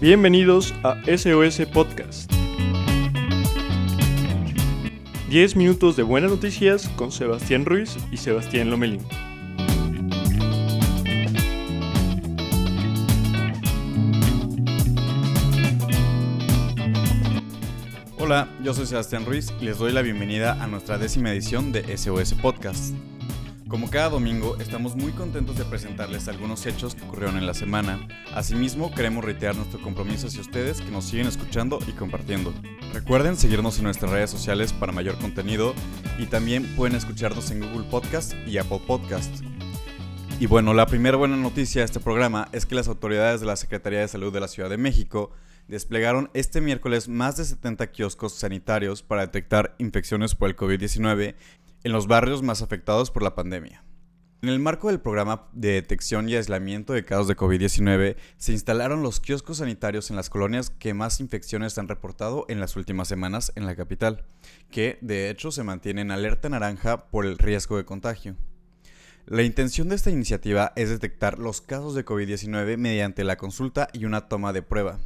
Bienvenidos a SOS Podcast. 10 minutos de buenas noticias con Sebastián Ruiz y Sebastián Lomelín. Hola, yo soy Sebastián Ruiz y les doy la bienvenida a nuestra décima edición de SOS Podcast. Como cada domingo, estamos muy contentos de presentarles algunos hechos que ocurrieron en la semana. Asimismo, queremos reiterar nuestro compromiso hacia ustedes que nos siguen escuchando y compartiendo. Recuerden seguirnos en nuestras redes sociales para mayor contenido y también pueden escucharnos en Google Podcast y Apple Podcast. Y bueno, la primera buena noticia de este programa es que las autoridades de la Secretaría de Salud de la Ciudad de México desplegaron este miércoles más de 70 kioscos sanitarios para detectar infecciones por el COVID-19 en los barrios más afectados por la pandemia. En el marco del programa de detección y aislamiento de casos de COVID-19, se instalaron los kioscos sanitarios en las colonias que más infecciones han reportado en las últimas semanas en la capital, que de hecho se mantiene en alerta naranja por el riesgo de contagio. La intención de esta iniciativa es detectar los casos de COVID-19 mediante la consulta y una toma de prueba.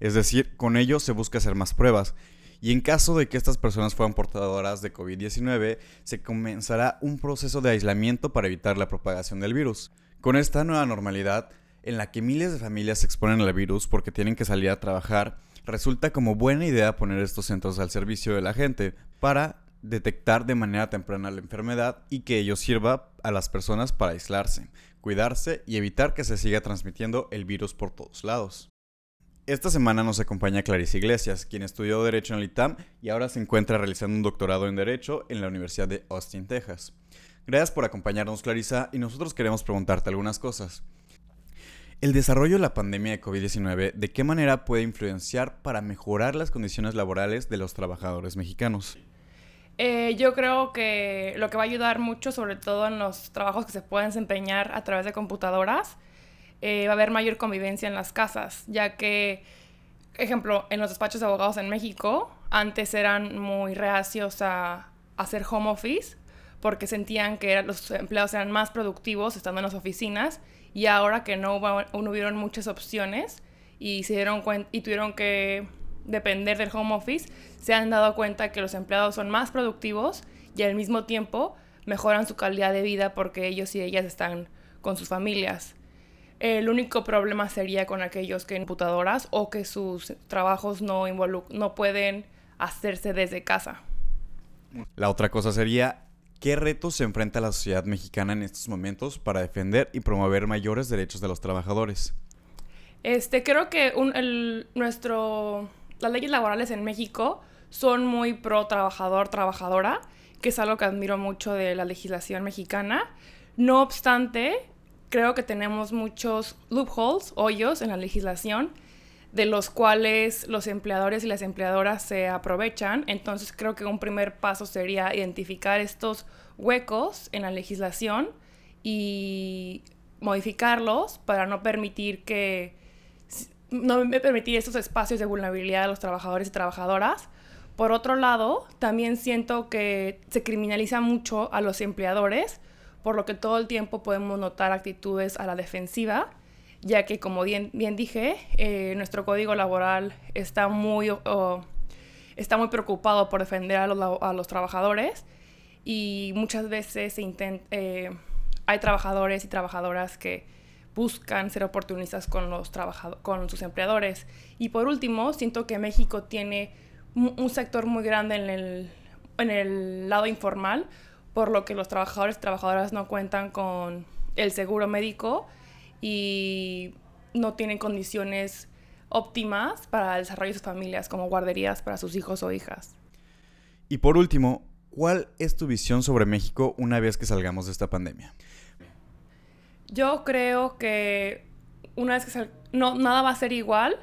Es decir, con ello se busca hacer más pruebas y en caso de que estas personas fueran portadoras de COVID-19, se comenzará un proceso de aislamiento para evitar la propagación del virus. Con esta nueva normalidad, en la que miles de familias se exponen al virus porque tienen que salir a trabajar, resulta como buena idea poner estos centros al servicio de la gente para detectar de manera temprana la enfermedad y que ello sirva a las personas para aislarse, cuidarse y evitar que se siga transmitiendo el virus por todos lados. Esta semana nos acompaña Clarice Iglesias, quien estudió Derecho en el ITAM y ahora se encuentra realizando un doctorado en Derecho en la Universidad de Austin, Texas. Gracias por acompañarnos, Clarisa, y nosotros queremos preguntarte algunas cosas. ¿El desarrollo de la pandemia de COVID-19 de qué manera puede influenciar para mejorar las condiciones laborales de los trabajadores mexicanos? Eh, yo creo que lo que va a ayudar mucho, sobre todo en los trabajos que se pueden desempeñar a través de computadoras, eh, va a haber mayor convivencia en las casas, ya que, ejemplo, en los despachos de abogados en México, antes eran muy reacios a, hacer home office porque sentían que los empleados eran más productivos estando en las oficinas y ahora que no, hubo, no hubieron muchas opciones y se dieron y tuvieron que depender del home office, se han dado cuenta que los empleados son más productivos y al mismo tiempo mejoran su calidad de vida porque ellos y ellas están con sus familias. El único problema sería con aquellos que computadoras o que sus trabajos no, no pueden hacerse desde casa. La otra cosa sería, ¿qué retos se enfrenta la sociedad mexicana en estos momentos para defender y promover mayores derechos de los trabajadores? Este, creo que nuestro, las leyes laborales en México son muy pro trabajador, trabajadora, que es algo que admiro mucho de la legislación mexicana. No obstante, creo que tenemos muchos loopholes, hoyos en la legislación, de los cuales los empleadores y las empleadoras se aprovechan. Entonces creo que un primer paso sería identificar estos huecos en la legislación y modificarlos para no permitir que no permitir estos espacios de vulnerabilidad a los trabajadores y trabajadoras. Por otro lado, también siento que se criminaliza mucho a los empleadores por lo que todo el tiempo podemos notar actitudes a la defensiva, ya que como bien, dije, eh, nuestro código laboral está muy, está muy preocupado por defender a los, trabajadores y muchas veces eh, hay trabajadores y trabajadoras que buscan ser oportunistas con, los con sus empleadores. Y por último, siento que México tiene un sector muy grande en el, en el lado informal, por lo que los trabajadores y trabajadoras no cuentan con el seguro médico y no tienen condiciones óptimas para el desarrollo de sus familias, como guarderías para sus hijos o hijas. Y por último, ¿cuál es tu visión sobre México una vez que salgamos de esta pandemia? Yo creo que una vez que no, nada va a ser igual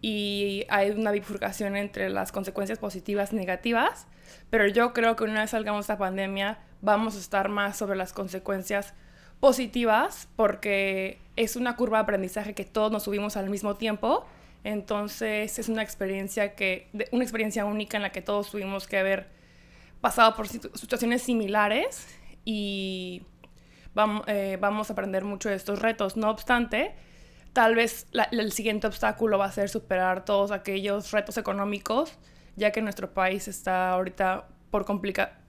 y hay una bifurcación entre las consecuencias positivas y negativas, pero yo creo que una vez salgamos de esta pandemia vamos a estar más sobre las consecuencias positivas porque es una curva de aprendizaje que todos nos subimos al mismo tiempo. Entonces es una experiencia que una experiencia única en la que todos tuvimos que haber pasado por situaciones similares y vamos, eh, vamos a aprender mucho de estos retos. No obstante, tal vez el siguiente obstáculo va a ser superar todos aquellos retos económicos, ya que nuestro país está ahorita por complicar,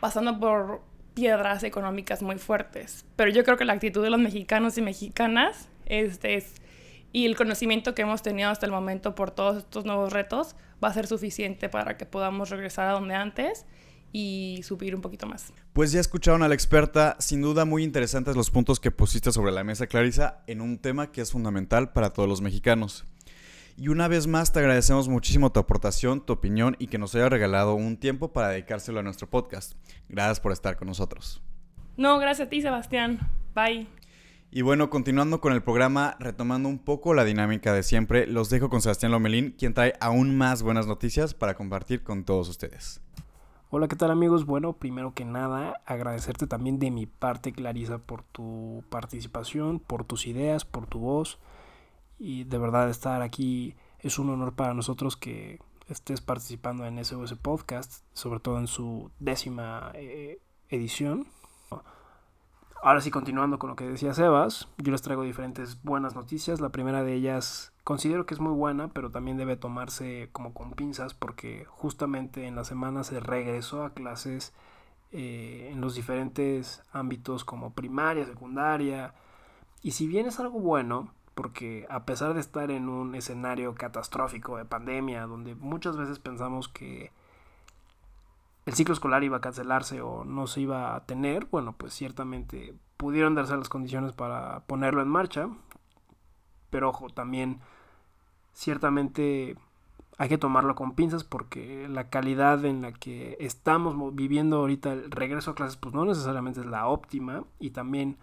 pasando por piedras económicas muy fuertes. Pero yo creo que la actitud de los mexicanos y mexicanas este, es, y el conocimiento que hemos tenido hasta el momento por todos estos nuevos retos va a ser suficiente para que podamos regresar a donde antes y subir un poquito más. Pues ya escucharon a la experta, sin duda muy interesantes los puntos que pusiste sobre la mesa, Clarisa, en un tema que es fundamental para todos los mexicanos. Y una vez más te agradecemos muchísimo tu aportación, tu opinión y que nos haya regalado un tiempo para dedicárselo a nuestro podcast. Gracias por estar con nosotros. No, gracias a ti, Sebastián. Bye. Y bueno, continuando con el programa, retomando un poco la dinámica de siempre, los dejo con Sebastián Lomelín, quien trae aún más buenas noticias para compartir con todos ustedes. Hola, ¿qué tal amigos? Bueno, primero que nada, agradecerte también de mi parte, Clarisa, por tu participación, por tus ideas, por tu voz. Y de verdad estar aquí es un honor para nosotros que estés participando en SOS Podcast, sobre todo en su décima eh, edición. Ahora sí, continuando con lo que decía Sebas, yo les traigo diferentes buenas noticias. La primera de ellas considero que es muy buena, pero también debe tomarse como con pinzas porque justamente en la semana se regresó a clases eh, en los diferentes ámbitos como primaria, secundaria. Y si bien es algo bueno, porque a pesar de estar en un escenario catastrófico de pandemia, donde muchas veces pensamos que el ciclo escolar iba a cancelarse o no se iba a tener, bueno, pues ciertamente pudieron darse las condiciones para ponerlo en marcha. Pero ojo, también ciertamente hay que tomarlo con pinzas porque la calidad en la que estamos viviendo ahorita el regreso a clases pues no necesariamente es la óptima. Y también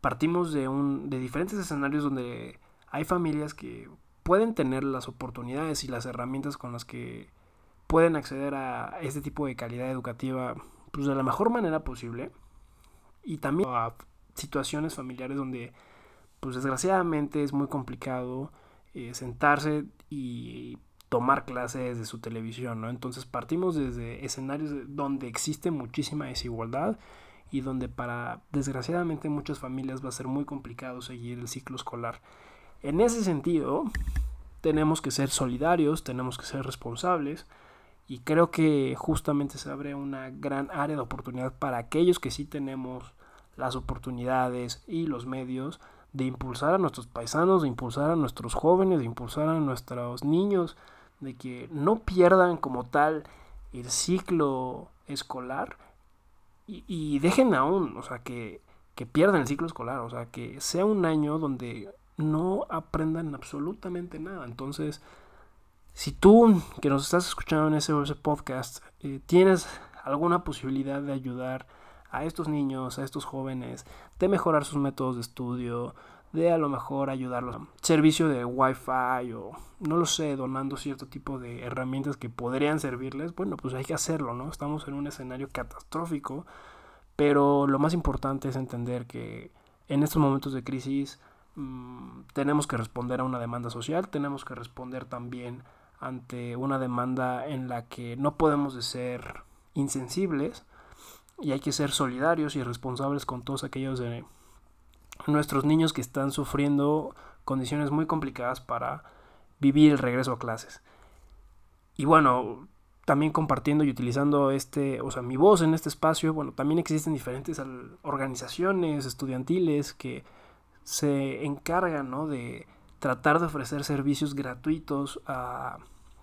partimos de un de diferentes escenarios donde hay familias que pueden tener las oportunidades y las herramientas con las que pueden acceder a este tipo de calidad educativa pues de la mejor manera posible. Y también a situaciones familiares donde pues desgraciadamente es muy complicado eh, sentarse y tomar clases de su televisión, ¿no? Entonces partimos desde escenarios donde existe muchísima desigualdad y donde para desgraciadamente muchas familias va a ser muy complicado seguir el ciclo escolar. En ese sentido, tenemos que ser solidarios, tenemos que ser responsables, y creo que justamente se abre una gran área de oportunidad para aquellos que sí tenemos las oportunidades y los medios de impulsar a nuestros paisanos, de impulsar a nuestros jóvenes, de impulsar a nuestros niños, de que no pierdan como tal el ciclo escolar y, dejen aún, o sea, que, que pierdan el ciclo escolar, o sea, que sea un año donde no aprendan absolutamente nada. Entonces, si tú que nos estás escuchando en ese, podcast eh, tienes alguna posibilidad de ayudar a estos niños, a estos jóvenes, de mejorar sus métodos de estudio, de a lo mejor ayudarlos servicio de wifi o no lo sé, donando cierto tipo de herramientas que podrían servirles, bueno, pues hay que hacerlo, ¿no? Estamos en un escenario catastrófico, pero lo más importante es entender que en estos momentos de crisis mmm, tenemos que responder a una demanda social, tenemos que responder también ante una demanda en la que no podemos de ser insensibles y hay que ser solidarios y responsables con todos aquellos de nuestros niños que están sufriendo condiciones muy complicadas para vivir el regreso a clases. Y bueno, también compartiendo y utilizando este, o sea, mi voz en este espacio, bueno, también existen diferentes organizaciones estudiantiles que se encargan, ¿no? de tratar de ofrecer servicios gratuitos a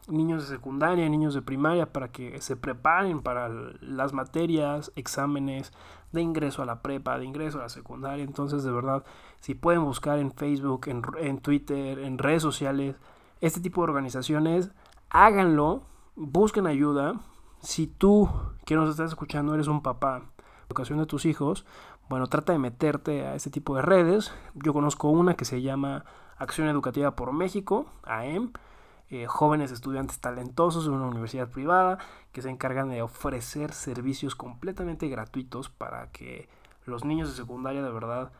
niños de secundaria, niños de primaria, para que se preparen para las materias, exámenes de ingreso a la prepa, de ingreso a la secundaria. Entonces, de verdad, si pueden buscar en Facebook, en, Twitter, en redes sociales, este tipo de organizaciones, háganlo, busquen ayuda. Si tú que nos estás escuchando eres un papá, educación de tus hijos, bueno, trata de meterte a este tipo de redes. Yo conozco una que se llama Acción Educativa por México, AEM, eh, jóvenes estudiantes talentosos de una universidad privada que se encargan de ofrecer servicios completamente gratuitos para que los niños de secundaria de verdad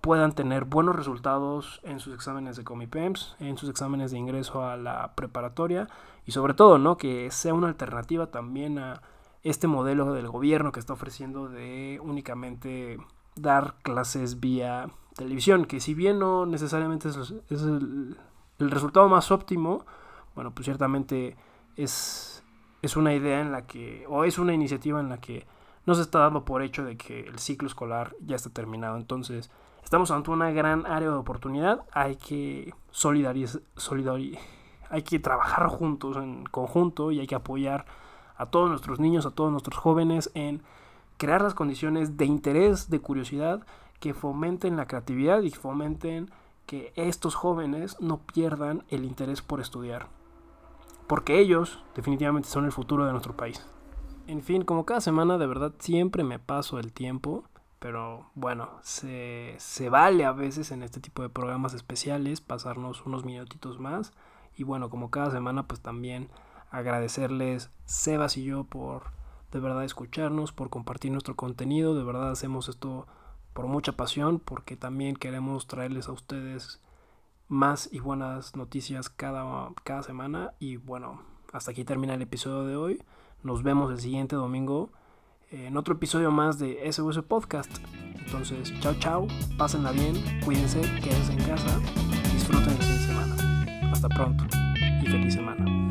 puedan tener buenos resultados en sus exámenes de Comipems, en sus exámenes de ingreso a la preparatoria y sobre todo, ¿no? Que sea una alternativa también a este modelo del gobierno que está ofreciendo de únicamente dar clases vía televisión, que si bien no necesariamente es, es el, el, resultado más óptimo, bueno, pues ciertamente es, es una idea en la que, o es una iniciativa en la que no se está dando por hecho de que el ciclo escolar ya está terminado. Entonces, estamos ante una gran área de oportunidad, hay que solidarizar, hay que trabajar juntos, en conjunto, y hay que apoyar a todos nuestros niños, a todos nuestros jóvenes en crear las condiciones de interés, de curiosidad, que fomenten la creatividad y fomenten que estos jóvenes no pierdan el interés por estudiar. Porque ellos definitivamente son el futuro de nuestro país. En fin, como cada semana de verdad siempre me paso el tiempo, pero bueno, se, se vale a veces en este tipo de programas especiales pasarnos unos minutitos más. Y bueno, como cada semana pues también agradecerles Sebas y yo por de verdad escucharnos, por compartir nuestro contenido. De verdad hacemos esto por mucha pasión, porque también queremos traerles a ustedes más y buenas noticias cada, cada semana. Y bueno, hasta aquí termina el episodio de hoy. Nos vemos el siguiente domingo en otro episodio más de SOS Podcast. Entonces, chao, chao, pásenla bien, cuídense, quédense en casa, disfruten el fin de semana. Hasta pronto y feliz semana.